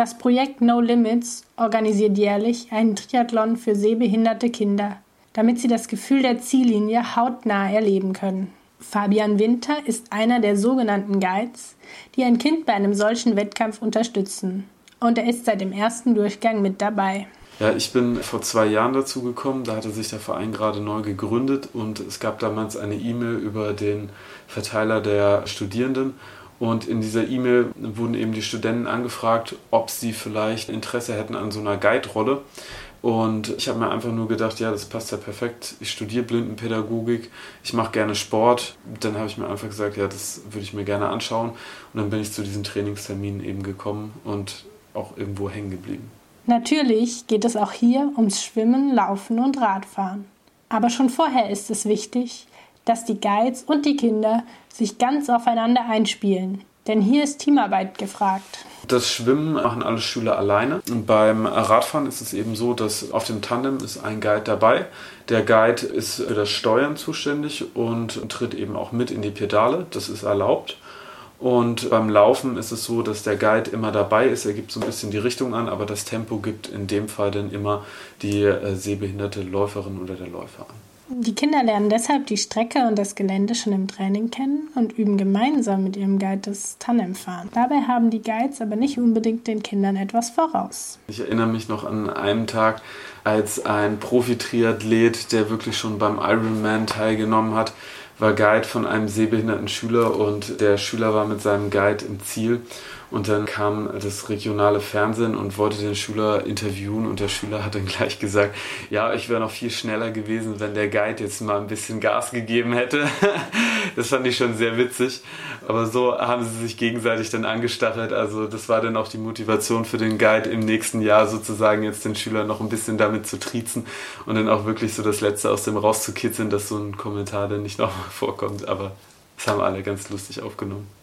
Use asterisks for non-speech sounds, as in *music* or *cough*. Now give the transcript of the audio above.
Das Projekt No Limits organisiert jährlich einen Triathlon für sehbehinderte Kinder, damit sie das Gefühl der Ziellinie hautnah erleben können. Fabian Winter ist einer der sogenannten Guides, die ein Kind bei einem solchen Wettkampf unterstützen. Und er ist seit dem ersten Durchgang mit dabei. Ja, ich bin vor zwei Jahren dazu gekommen. Da hatte sich der Verein gerade neu gegründet und es gab damals eine E-Mail über den Verteiler der Studierenden. Und in dieser E-Mail wurden eben die Studenten angefragt, ob sie vielleicht Interesse hätten an so einer Guide-Rolle. Und ich habe mir einfach nur gedacht, ja, das passt ja perfekt. Ich studiere Blindenpädagogik, ich mache gerne Sport. Dann habe ich mir einfach gesagt, ja, das würde ich mir gerne anschauen. Und dann bin ich zu diesen Trainingsterminen eben gekommen und auch irgendwo hängen geblieben. Natürlich geht es auch hier ums Schwimmen, Laufen und Radfahren. Aber schon vorher ist es wichtig, dass die Guides und die Kinder sich ganz aufeinander einspielen. Denn hier ist Teamarbeit gefragt. Das Schwimmen machen alle Schüler alleine. Und beim Radfahren ist es eben so, dass auf dem Tandem ist ein Guide dabei. Der Guide ist für das Steuern zuständig und tritt eben auch mit in die Pedale. Das ist erlaubt. Und beim Laufen ist es so, dass der Guide immer dabei ist. Er gibt so ein bisschen die Richtung an, aber das Tempo gibt in dem Fall dann immer die äh, sehbehinderte Läuferin oder der Läufer an. Die Kinder lernen deshalb die Strecke und das Gelände schon im Training kennen und üben gemeinsam mit ihrem Guide das Tandemfahren. Dabei haben die Guides aber nicht unbedingt den Kindern etwas voraus. Ich erinnere mich noch an einen Tag, als ein Profi-Triathlet, der wirklich schon beim Ironman teilgenommen hat, war Guide von einem sehbehinderten Schüler und der Schüler war mit seinem Guide im Ziel. Und dann kam das regionale Fernsehen und wollte den Schüler interviewen und der Schüler hat dann gleich gesagt, ja, ich wäre noch viel schneller gewesen, wenn der Guide jetzt mal ein bisschen Gas gegeben hätte. *laughs* das fand ich schon sehr witzig. Aber so haben sie sich gegenseitig dann angestachelt. Also das war dann auch die Motivation für den Guide im nächsten Jahr sozusagen jetzt den Schüler noch ein bisschen damit zu triezen und dann auch wirklich so das Letzte aus dem rauszukitzeln, dass so ein Kommentar dann nicht nochmal *laughs* vorkommt. Aber das haben alle ganz lustig aufgenommen.